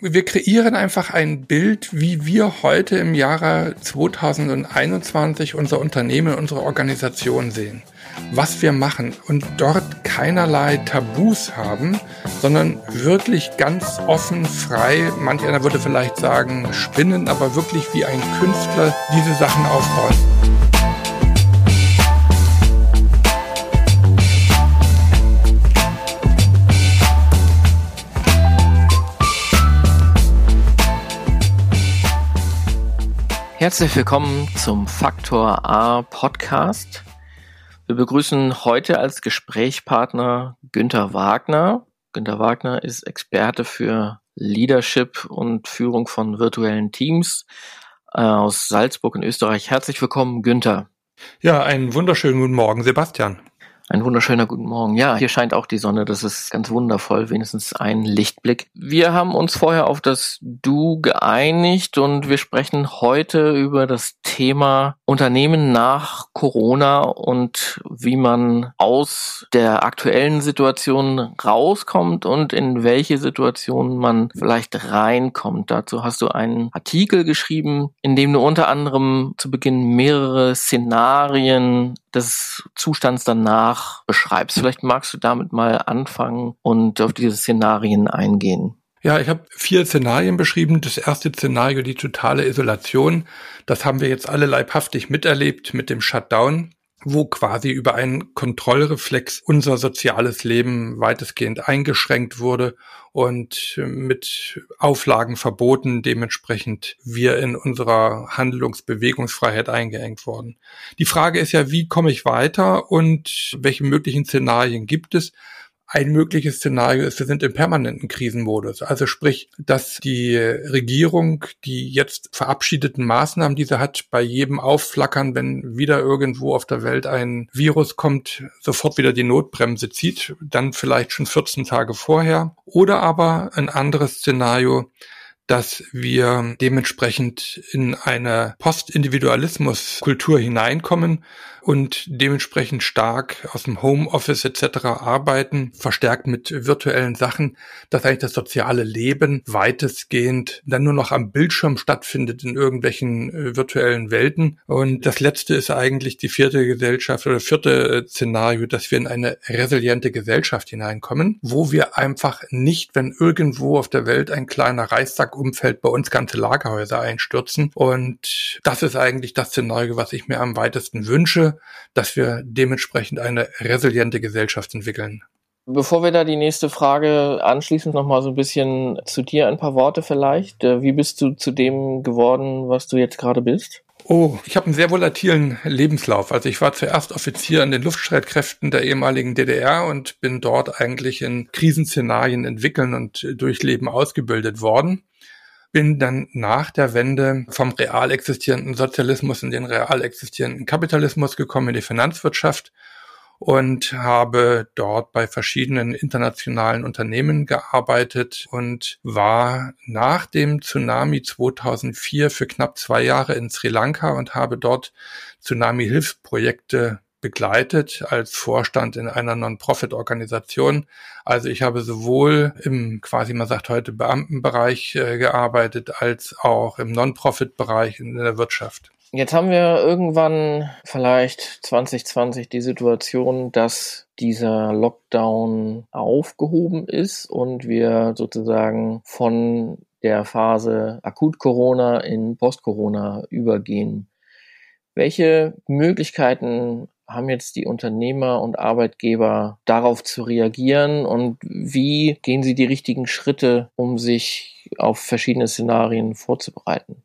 wir kreieren einfach ein Bild, wie wir heute im Jahre 2021 unser Unternehmen, unsere Organisation sehen, was wir machen und dort keinerlei Tabus haben, sondern wirklich ganz offen, frei, manch einer würde vielleicht sagen spinnen, aber wirklich wie ein Künstler diese Sachen aufbauen. Herzlich willkommen zum Faktor A Podcast. Wir begrüßen heute als Gesprächspartner Günter Wagner. Günter Wagner ist Experte für Leadership und Führung von virtuellen Teams äh, aus Salzburg in Österreich. Herzlich willkommen, Günther. Ja, einen wunderschönen guten Morgen, Sebastian. Ein wunderschöner guten Morgen. Ja, hier scheint auch die Sonne. Das ist ganz wundervoll. Wenigstens ein Lichtblick. Wir haben uns vorher auf das Du geeinigt und wir sprechen heute über das Thema Unternehmen nach Corona und wie man aus der aktuellen Situation rauskommt und in welche Situation man vielleicht reinkommt. Dazu hast du einen Artikel geschrieben, in dem du unter anderem zu Beginn mehrere Szenarien des Zustands danach beschreibst. Vielleicht magst du damit mal anfangen und auf diese Szenarien eingehen. Ja, ich habe vier Szenarien beschrieben. Das erste Szenario, die totale Isolation. Das haben wir jetzt alle leibhaftig miterlebt mit dem Shutdown wo quasi über einen Kontrollreflex unser soziales Leben weitestgehend eingeschränkt wurde und mit Auflagen verboten, dementsprechend wir in unserer Handlungsbewegungsfreiheit eingeengt worden. Die Frage ist ja, wie komme ich weiter und welche möglichen Szenarien gibt es? Ein mögliches Szenario ist, wir sind im permanenten Krisenmodus. Also sprich, dass die Regierung die jetzt verabschiedeten Maßnahmen, die sie hat, bei jedem Aufflackern, wenn wieder irgendwo auf der Welt ein Virus kommt, sofort wieder die Notbremse zieht, dann vielleicht schon 14 Tage vorher. Oder aber ein anderes Szenario, dass wir dementsprechend in eine Postindividualismus-Kultur hineinkommen, und dementsprechend stark aus dem Homeoffice etc. arbeiten, verstärkt mit virtuellen Sachen, dass eigentlich das soziale Leben weitestgehend dann nur noch am Bildschirm stattfindet in irgendwelchen äh, virtuellen Welten. Und das letzte ist eigentlich die vierte Gesellschaft oder vierte äh, Szenario, dass wir in eine resiliente Gesellschaft hineinkommen, wo wir einfach nicht, wenn irgendwo auf der Welt ein kleiner Reissack umfällt, bei uns ganze Lagerhäuser einstürzen. Und das ist eigentlich das Szenario, was ich mir am weitesten wünsche dass wir dementsprechend eine resiliente Gesellschaft entwickeln. Bevor wir da die nächste Frage anschließen, noch mal so ein bisschen zu dir ein paar Worte vielleicht. Äh, wie bist du zu dem geworden, was du jetzt gerade bist? Oh, ich habe einen sehr volatilen Lebenslauf. Also ich war zuerst Offizier in den Luftstreitkräften der ehemaligen DDR und bin dort eigentlich in Krisenszenarien entwickeln und durchleben ausgebildet worden bin dann nach der Wende vom real existierenden Sozialismus in den real existierenden Kapitalismus gekommen, in die Finanzwirtschaft und habe dort bei verschiedenen internationalen Unternehmen gearbeitet und war nach dem Tsunami 2004 für knapp zwei Jahre in Sri Lanka und habe dort Tsunami-Hilfsprojekte begleitet als Vorstand in einer Non-Profit-Organisation. Also ich habe sowohl im quasi man sagt heute Beamtenbereich äh, gearbeitet als auch im Non-Profit-Bereich in der Wirtschaft. Jetzt haben wir irgendwann vielleicht 2020 die Situation, dass dieser Lockdown aufgehoben ist und wir sozusagen von der Phase Akut-Corona in Post-Corona übergehen. Welche Möglichkeiten haben jetzt die Unternehmer und Arbeitgeber darauf zu reagieren und wie gehen sie die richtigen Schritte, um sich auf verschiedene Szenarien vorzubereiten?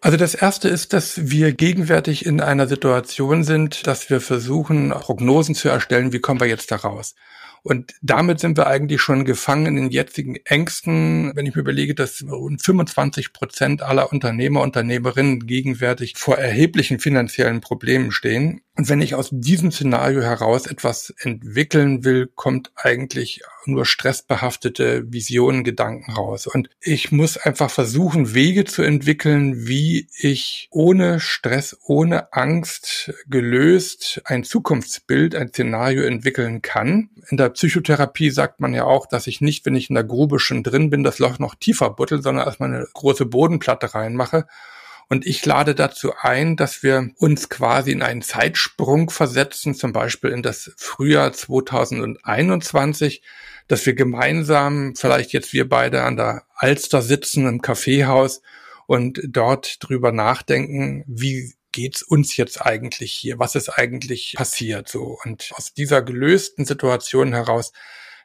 Also das erste ist, dass wir gegenwärtig in einer Situation sind, dass wir versuchen, Prognosen zu erstellen, wie kommen wir jetzt da raus. Und damit sind wir eigentlich schon gefangen in den jetzigen Ängsten. Wenn ich mir überlege, dass rund 25 Prozent aller Unternehmer, Unternehmerinnen gegenwärtig vor erheblichen finanziellen Problemen stehen Und wenn ich aus diesem Szenario heraus etwas entwickeln will, kommt eigentlich nur stressbehaftete Visionen, Gedanken raus. Und ich muss einfach versuchen, Wege zu entwickeln, wie ich ohne Stress, ohne Angst gelöst ein Zukunftsbild, ein Szenario entwickeln kann. In der Psychotherapie sagt man ja auch, dass ich nicht, wenn ich in der Grube schon drin bin, das Loch noch tiefer buttel, sondern erstmal eine große Bodenplatte reinmache und ich lade dazu ein, dass wir uns quasi in einen Zeitsprung versetzen, zum Beispiel in das Frühjahr 2021, dass wir gemeinsam, vielleicht jetzt wir beide an der Alster sitzen im Kaffeehaus und dort drüber nachdenken, wie geht's uns jetzt eigentlich hier? Was ist eigentlich passiert? So. Und aus dieser gelösten Situation heraus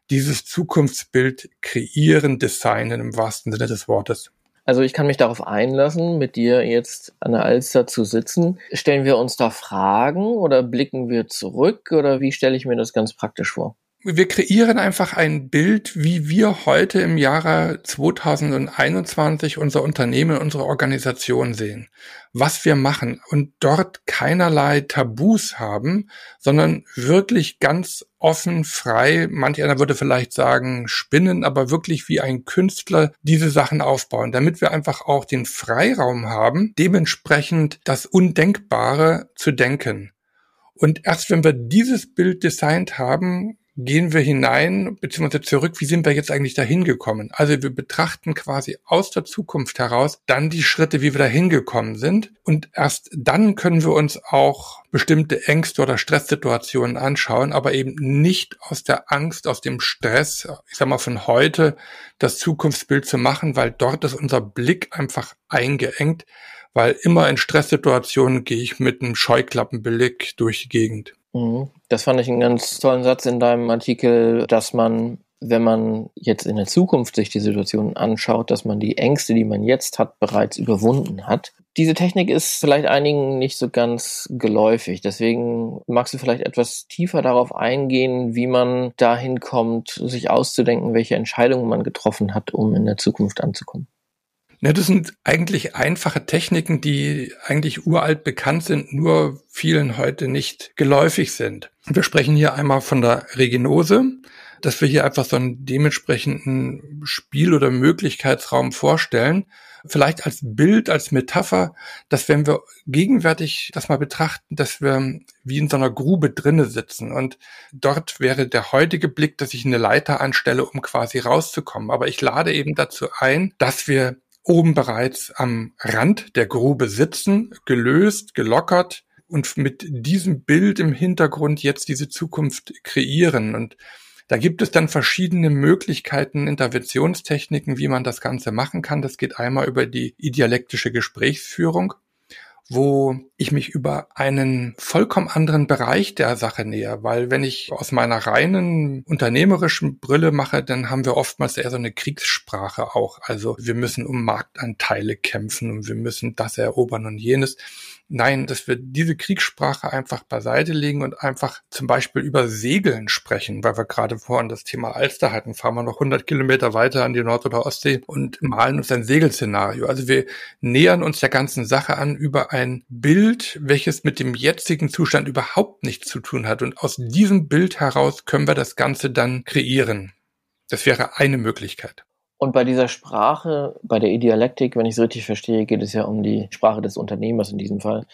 dieses Zukunftsbild kreieren, designen im wahrsten Sinne des Wortes. Also ich kann mich darauf einlassen, mit dir jetzt an der Alster zu sitzen. Stellen wir uns da Fragen oder blicken wir zurück oder wie stelle ich mir das ganz praktisch vor? Wir kreieren einfach ein Bild, wie wir heute im Jahre 2021 unser Unternehmen, unsere Organisation sehen, was wir machen und dort keinerlei Tabus haben, sondern wirklich ganz offen, frei, manch einer würde vielleicht sagen spinnen, aber wirklich wie ein Künstler diese Sachen aufbauen, damit wir einfach auch den Freiraum haben, dementsprechend das Undenkbare zu denken. Und erst wenn wir dieses Bild designt haben, gehen wir hinein beziehungsweise zurück, wie sind wir jetzt eigentlich dahin gekommen? Also wir betrachten quasi aus der Zukunft heraus dann die Schritte, wie wir dahin gekommen sind und erst dann können wir uns auch bestimmte Ängste oder Stresssituationen anschauen, aber eben nicht aus der Angst, aus dem Stress, ich sag mal von heute, das Zukunftsbild zu machen, weil dort ist unser Blick einfach eingeengt, weil immer in Stresssituationen gehe ich mit einem Scheuklappenblick durch die Gegend. Mhm. Das fand ich einen ganz tollen Satz in deinem Artikel, dass man, wenn man jetzt in der Zukunft sich die Situation anschaut, dass man die Ängste, die man jetzt hat, bereits überwunden hat. Diese Technik ist vielleicht einigen nicht so ganz geläufig. Deswegen magst du vielleicht etwas tiefer darauf eingehen, wie man dahin kommt, sich auszudenken, welche Entscheidungen man getroffen hat, um in der Zukunft anzukommen. Ja, das sind eigentlich einfache Techniken, die eigentlich uralt bekannt sind, nur vielen heute nicht geläufig sind. Wir sprechen hier einmal von der Regenose, dass wir hier einfach so einen dementsprechenden Spiel- oder Möglichkeitsraum vorstellen. Vielleicht als Bild, als Metapher, dass wenn wir gegenwärtig das mal betrachten, dass wir wie in so einer Grube drinne sitzen und dort wäre der heutige Blick, dass ich eine Leiter anstelle, um quasi rauszukommen. Aber ich lade eben dazu ein, dass wir oben bereits am Rand der Grube sitzen, gelöst, gelockert und mit diesem Bild im Hintergrund jetzt diese Zukunft kreieren. Und da gibt es dann verschiedene Möglichkeiten, Interventionstechniken, wie man das Ganze machen kann. Das geht einmal über die idealektische Gesprächsführung wo ich mich über einen vollkommen anderen Bereich der Sache näher, weil wenn ich aus meiner reinen unternehmerischen Brille mache, dann haben wir oftmals eher so eine Kriegssprache auch. Also wir müssen um Marktanteile kämpfen und wir müssen das erobern und jenes. Nein, dass wir diese Kriegssprache einfach beiseite legen und einfach zum Beispiel über Segeln sprechen, weil wir gerade vorhin das Thema Alster hatten. Fahren wir noch 100 Kilometer weiter an die Nord- oder Ostsee und malen uns ein Segelszenario. Also wir nähern uns der ganzen Sache an über ein Bild, welches mit dem jetzigen Zustand überhaupt nichts zu tun hat. Und aus diesem Bild heraus können wir das Ganze dann kreieren. Das wäre eine Möglichkeit. Und bei dieser Sprache, bei der Idealektik, wenn ich es richtig verstehe, geht es ja um die Sprache des Unternehmers in diesem Fall.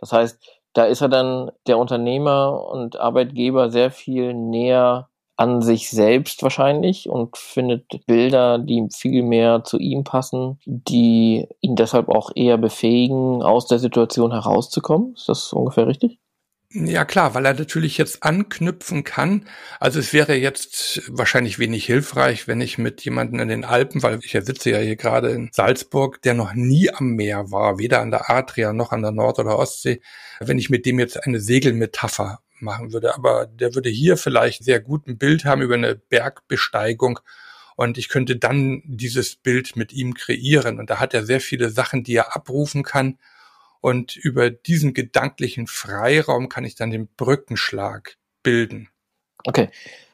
Das heißt, da ist er dann der Unternehmer und Arbeitgeber sehr viel näher an sich selbst wahrscheinlich und findet Bilder, die viel mehr zu ihm passen, die ihn deshalb auch eher befähigen, aus der Situation herauszukommen. Ist das ungefähr richtig? Ja klar, weil er natürlich jetzt anknüpfen kann. Also es wäre jetzt wahrscheinlich wenig hilfreich, wenn ich mit jemandem in den Alpen, weil ich ja sitze ja hier gerade in Salzburg, der noch nie am Meer war, weder an der Adria noch an der Nord- oder Ostsee, wenn ich mit dem jetzt eine Segelmetapher machen würde. Aber der würde hier vielleicht sehr gut ein Bild haben über eine Bergbesteigung und ich könnte dann dieses Bild mit ihm kreieren. Und da hat er sehr viele Sachen, die er abrufen kann und über diesen gedanklichen Freiraum kann ich dann den Brückenschlag bilden. Okay.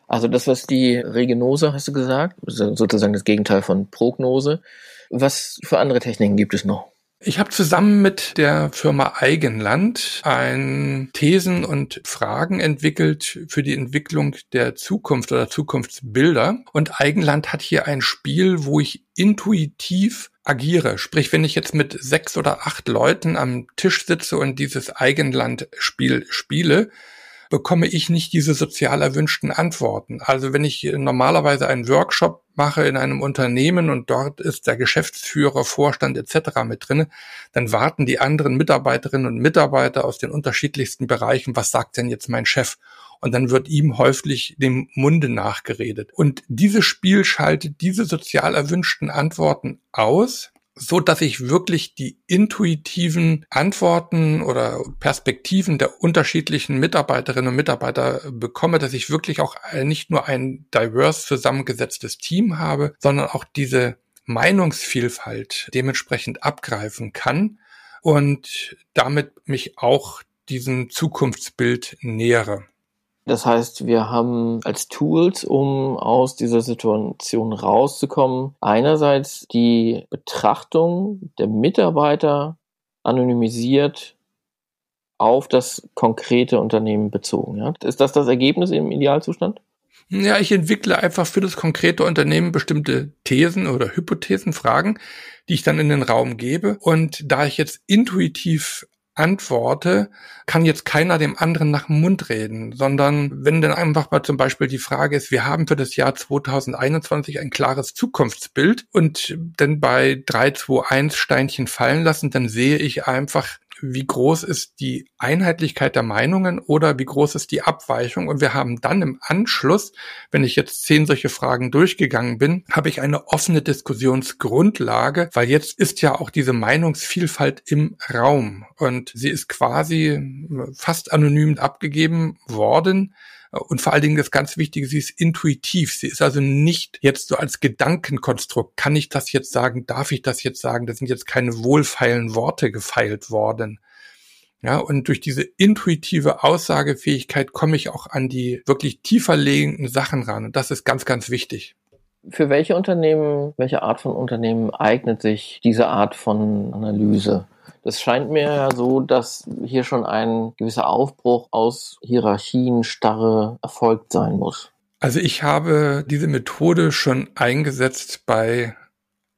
Also das, was die Regenose, hast du gesagt, sozusagen das Gegenteil von Prognose. Was für andere Techniken gibt es noch? Ich habe zusammen mit der Firma Eigenland ein Thesen und Fragen entwickelt für die Entwicklung der Zukunft oder Zukunftsbilder. Und Eigenland hat hier ein Spiel, wo ich intuitiv agiere. Sprich, wenn ich jetzt mit sechs oder acht Leuten am Tisch sitze und dieses Eigenland-Spiel spiele, bekomme ich nicht diese sozial erwünschten Antworten. Also wenn ich normalerweise einen Workshop mache in einem Unternehmen und dort ist der Geschäftsführer, Vorstand etc. mit drinne, dann warten die anderen Mitarbeiterinnen und Mitarbeiter aus den unterschiedlichsten Bereichen, was sagt denn jetzt mein Chef? Und dann wird ihm häufig dem Munde nachgeredet. Und dieses Spiel schaltet diese sozial erwünschten Antworten aus so dass ich wirklich die intuitiven Antworten oder Perspektiven der unterschiedlichen Mitarbeiterinnen und Mitarbeiter bekomme, dass ich wirklich auch nicht nur ein divers zusammengesetztes Team habe, sondern auch diese Meinungsvielfalt dementsprechend abgreifen kann und damit mich auch diesem Zukunftsbild nähere. Das heißt, wir haben als Tools, um aus dieser Situation rauszukommen, einerseits die Betrachtung der Mitarbeiter anonymisiert auf das konkrete Unternehmen bezogen. Ja? Ist das das Ergebnis im Idealzustand? Ja, ich entwickle einfach für das konkrete Unternehmen bestimmte Thesen oder Hypothesen, Fragen, die ich dann in den Raum gebe. Und da ich jetzt intuitiv antworte, kann jetzt keiner dem anderen nach dem Mund reden, sondern wenn dann einfach mal zum Beispiel die Frage ist, wir haben für das Jahr 2021 ein klares Zukunftsbild und dann bei 321 Steinchen fallen lassen, dann sehe ich einfach, wie groß ist die Einheitlichkeit der Meinungen oder wie groß ist die Abweichung. Und wir haben dann im Anschluss, wenn ich jetzt zehn solche Fragen durchgegangen bin, habe ich eine offene Diskussionsgrundlage, weil jetzt ist ja auch diese Meinungsvielfalt im Raum und sie ist quasi fast anonym abgegeben worden. Und vor allen Dingen das ganz Wichtige, sie ist intuitiv. Sie ist also nicht jetzt so als Gedankenkonstrukt. Kann ich das jetzt sagen? Darf ich das jetzt sagen? Das sind jetzt keine wohlfeilen Worte gefeilt worden. Ja, und durch diese intuitive Aussagefähigkeit komme ich auch an die wirklich tiefer liegenden Sachen ran. Und das ist ganz, ganz wichtig. Für welche Unternehmen, welche Art von Unternehmen eignet sich diese Art von Analyse? Das scheint mir ja so, dass hier schon ein gewisser Aufbruch aus Hierarchien, Starre erfolgt sein muss. Also ich habe diese Methode schon eingesetzt bei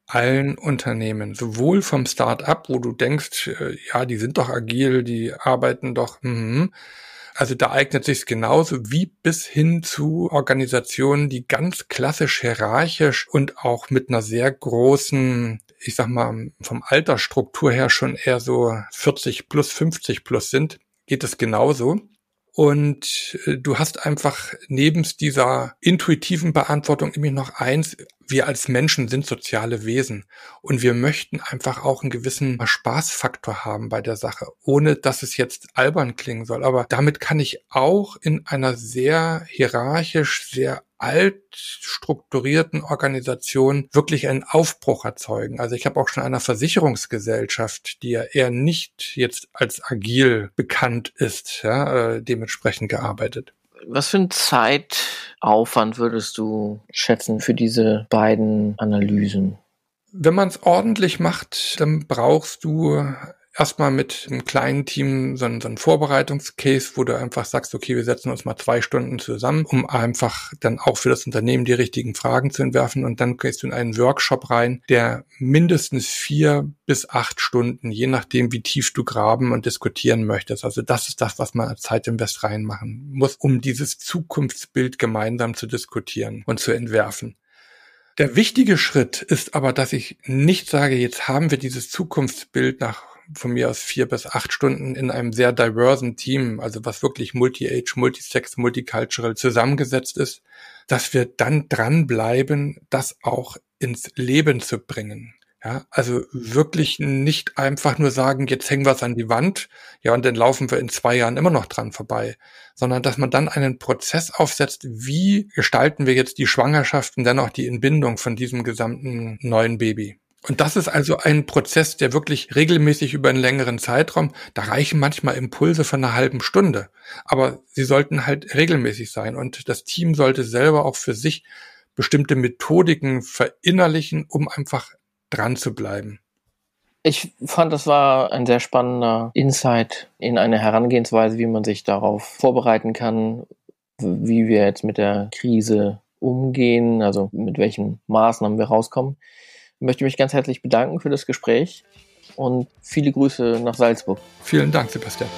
allen Unternehmen, sowohl vom Start-up, wo du denkst, äh, ja, die sind doch agil, die arbeiten doch, mm, also da eignet sich genauso wie bis hin zu Organisationen, die ganz klassisch hierarchisch und auch mit einer sehr großen ich sag mal, vom Altersstruktur her schon eher so 40 plus, 50 plus sind, geht es genauso. Und äh, du hast einfach nebst dieser intuitiven Beantwortung nämlich noch eins, wir als Menschen sind soziale Wesen und wir möchten einfach auch einen gewissen Spaßfaktor haben bei der Sache, ohne dass es jetzt albern klingen soll. Aber damit kann ich auch in einer sehr hierarchisch, sehr alt strukturierten Organisation wirklich einen Aufbruch erzeugen. Also ich habe auch schon einer Versicherungsgesellschaft, die ja eher nicht jetzt als agil bekannt ist, ja, äh, dementsprechend gearbeitet. Was für einen Zeitaufwand würdest du schätzen für diese beiden Analysen? Wenn man es ordentlich macht, dann brauchst du erstmal mit einem kleinen Team so ein, so ein Vorbereitungscase, wo du einfach sagst, okay, wir setzen uns mal zwei Stunden zusammen, um einfach dann auch für das Unternehmen die richtigen Fragen zu entwerfen und dann gehst du in einen Workshop rein, der mindestens vier bis acht Stunden, je nachdem, wie tief du graben und diskutieren möchtest. Also das ist das, was man als Zeitinvest reinmachen muss, um dieses Zukunftsbild gemeinsam zu diskutieren und zu entwerfen. Der wichtige Schritt ist aber, dass ich nicht sage, jetzt haben wir dieses Zukunftsbild nach von mir aus vier bis acht Stunden in einem sehr diversen Team, also was wirklich multi-age, multisex, multicultural zusammengesetzt ist, dass wir dann dranbleiben, das auch ins Leben zu bringen. Ja, also wirklich nicht einfach nur sagen, jetzt hängen wir es an die Wand, ja, und dann laufen wir in zwei Jahren immer noch dran vorbei, sondern dass man dann einen Prozess aufsetzt, wie gestalten wir jetzt die Schwangerschaft und dann auch die Entbindung von diesem gesamten neuen Baby. Und das ist also ein Prozess, der wirklich regelmäßig über einen längeren Zeitraum, da reichen manchmal Impulse von einer halben Stunde, aber sie sollten halt regelmäßig sein und das Team sollte selber auch für sich bestimmte Methodiken verinnerlichen, um einfach dran zu bleiben. Ich fand, das war ein sehr spannender Insight in eine Herangehensweise, wie man sich darauf vorbereiten kann, wie wir jetzt mit der Krise umgehen, also mit welchen Maßnahmen wir rauskommen. Ich möchte mich ganz herzlich bedanken für das Gespräch und viele Grüße nach Salzburg. Vielen Dank, Sebastian.